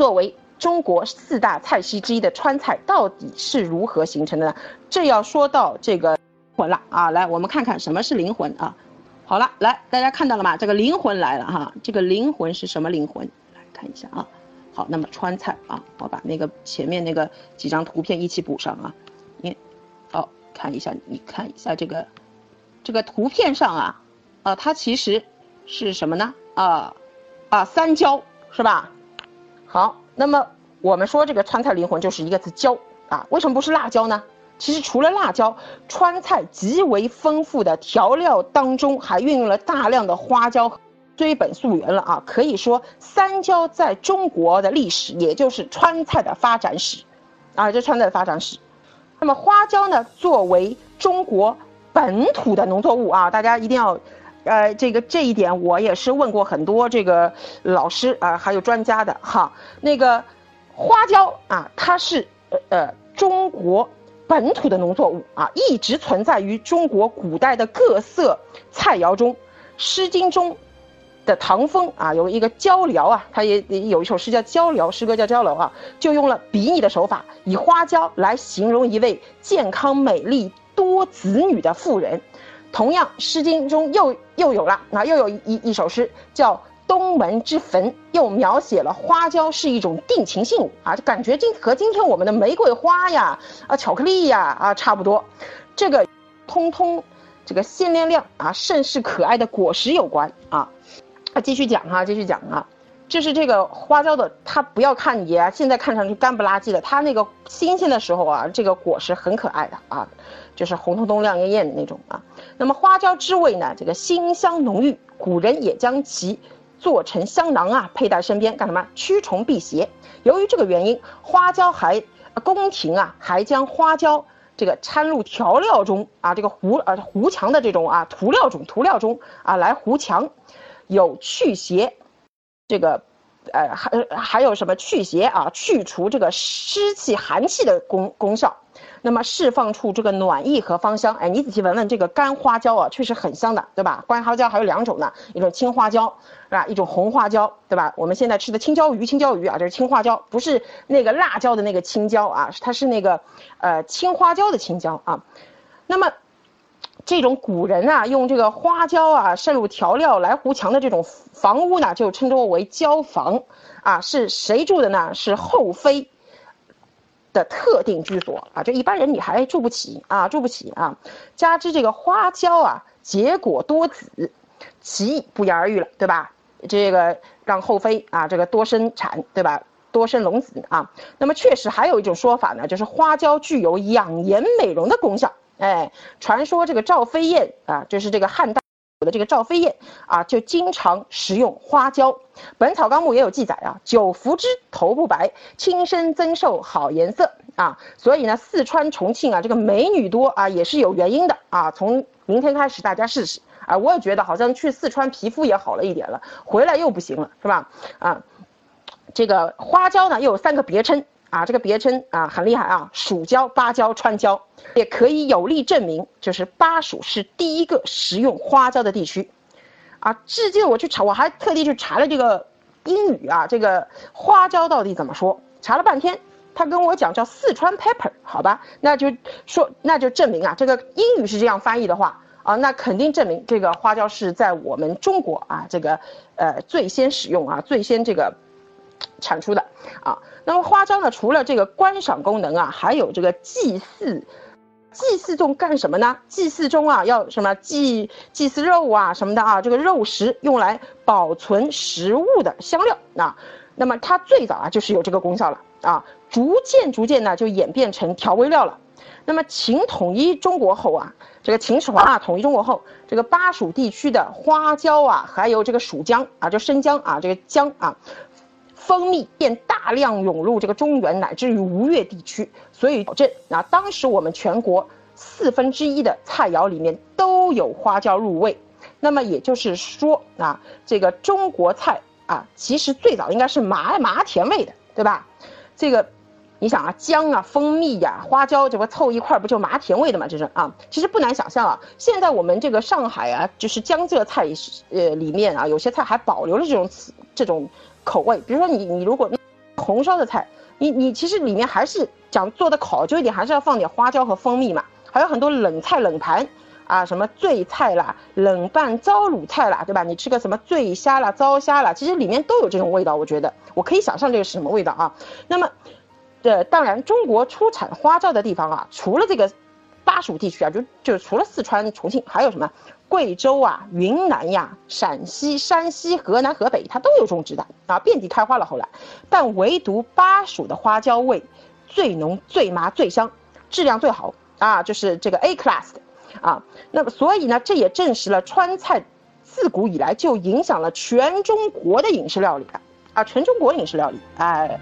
作为中国四大菜系之一的川菜，到底是如何形成的呢？这要说到这个魂了啊！来，我们看看什么是灵魂啊？好了，来，大家看到了吗？这个灵魂来了哈，这个灵魂是什么灵魂？来看一下啊。好，那么川菜啊，我把那个前面那个几张图片一起补上啊。你，哦，看一下，你看一下这个，这个图片上啊，啊，它其实是什么呢？啊，啊，三椒是吧？好，那么我们说这个川菜灵魂就是一个字椒啊，为什么不是辣椒呢？其实除了辣椒，川菜极为丰富的调料当中还运用了大量的花椒。追本溯源了啊，可以说三椒在中国的历史，也就是川菜的发展史，啊，这川菜的发展史。那么花椒呢，作为中国本土的农作物啊，大家一定要，呃，这个这一点我也是问过很多这个老师啊，还有专家的哈。那个花椒啊，它是呃呃中国本土的农作物啊，一直存在于中国古代的各色菜肴中，《诗经》中。的唐风啊，有一个鹪鹩啊，他也有一首诗叫《鹪鹩》，诗歌叫《鹪鹩》啊，就用了比拟的手法，以花椒来形容一位健康美丽多子女的妇人。同样，《诗经》中又又有了，那又有一一首诗叫《东门之坟》，又描写了花椒是一种定情信物啊，就感觉今和今天我们的玫瑰花呀、啊巧克力呀啊差不多，这个通通这个鲜亮亮啊、甚是可爱的果实有关啊。啊，继续讲哈，继续讲啊，这是这个花椒的，它不要看你啊，现在看上去干不拉几的，它那个新鲜的时候啊，这个果实很可爱的啊，就是红彤彤、亮艳艳的那种啊。那么花椒之味呢，这个馨香浓郁，古人也将其做成香囊啊，佩戴身边干什么？驱虫辟邪。由于这个原因，花椒还宫廷啊，还将花椒这个掺入调料中啊，这个糊呃糊墙的这种啊涂料中涂料中啊来糊墙。有去邪，这个，呃，还还有什么去邪啊？去除这个湿气、寒气的功功效，那么释放出这个暖意和芳香。哎，你仔细闻闻这个干花椒啊，确实很香的，对吧？干花椒还有两种呢，一种青花椒，是吧？一种红花椒，对吧？我们现在吃的青椒鱼，青椒鱼啊，这是青花椒，不是那个辣椒的那个青椒啊，它是那个，呃，青花椒的青椒啊。那么。这种古人啊，用这个花椒啊渗入调料来糊墙的这种房屋呢，就称之为椒房，啊，是谁住的呢？是后妃的特定居所啊，这一般人你还住不起啊，住不起啊。加之这个花椒啊，结果多子，其不言而喻了，对吧？这个让后妃啊，这个多生产，对吧？多生龙子啊。那么确实还有一种说法呢，就是花椒具有养颜美容的功效。哎，传说这个赵飞燕啊，就是这个汉代的这个赵飞燕啊，就经常食用花椒。《本草纲目》也有记载啊，久服之头不白，轻身增寿好颜色啊。所以呢，四川重庆啊，这个美女多啊，也是有原因的啊。从明天开始大家试试啊，我也觉得好像去四川皮肤也好了一点了，回来又不行了，是吧？啊，这个花椒呢又有三个别称。啊，这个别称啊很厉害啊，蜀椒、芭蕉、川椒，也可以有力证明，就是巴蜀是第一个食用花椒的地区。啊，至今我去查，我还特地去查了这个英语啊，这个花椒到底怎么说？查了半天，他跟我讲叫四川 pepper，好吧，那就说那就证明啊，这个英语是这样翻译的话啊，那肯定证明这个花椒是在我们中国啊，这个呃最先使用啊，最先这个。产出的啊，那么花椒呢？除了这个观赏功能啊，还有这个祭祀，祭祀中干什么呢？祭祀中啊，要什么祭祭祀肉啊什么的啊，这个肉食用来保存食物的香料啊。那么它最早啊就是有这个功效了啊，逐渐逐渐呢就演变成调味料了。那么秦统一中国后啊，这个秦始皇啊统一中国后，这个巴蜀地区的花椒啊，还有这个蜀姜啊，就生姜啊，这个姜啊。蜂蜜便大量涌入这个中原乃至于吴越地区，所以保证啊，当时我们全国四分之一的菜肴里面都有花椒入味。那么也就是说啊，这个中国菜啊，其实最早应该是麻麻甜味的，对吧？这个，你想啊，姜啊、蜂蜜呀、花椒这不凑一块儿不就麻甜味的嘛？这是啊，其实不难想象啊。现在我们这个上海啊，就是江浙菜呃里面啊，有些菜还保留了这种这种。口味，比如说你你如果红烧的菜，你你其实里面还是讲做的考究一点，还是要放点花椒和蜂蜜嘛。还有很多冷菜冷盘啊，什么醉菜啦、冷拌糟卤菜啦，对吧？你吃个什么醉虾啦、糟虾啦，其实里面都有这种味道。我觉得我可以想象这个是什么味道啊。那么，呃，当然中国出产花椒的地方啊，除了这个巴蜀地区啊，就就除了四川、重庆，还有什么？贵州啊、云南呀、陕西、山西、河南、河北，它都有种植的啊，遍地开花了。后来，但唯独巴蜀的花椒味最浓、最麻、最香，质量最好啊，就是这个 A class 的啊。那么，所以呢，这也证实了川菜自古以来就影响了全中国的饮食料理啊，全中国饮食料理哎。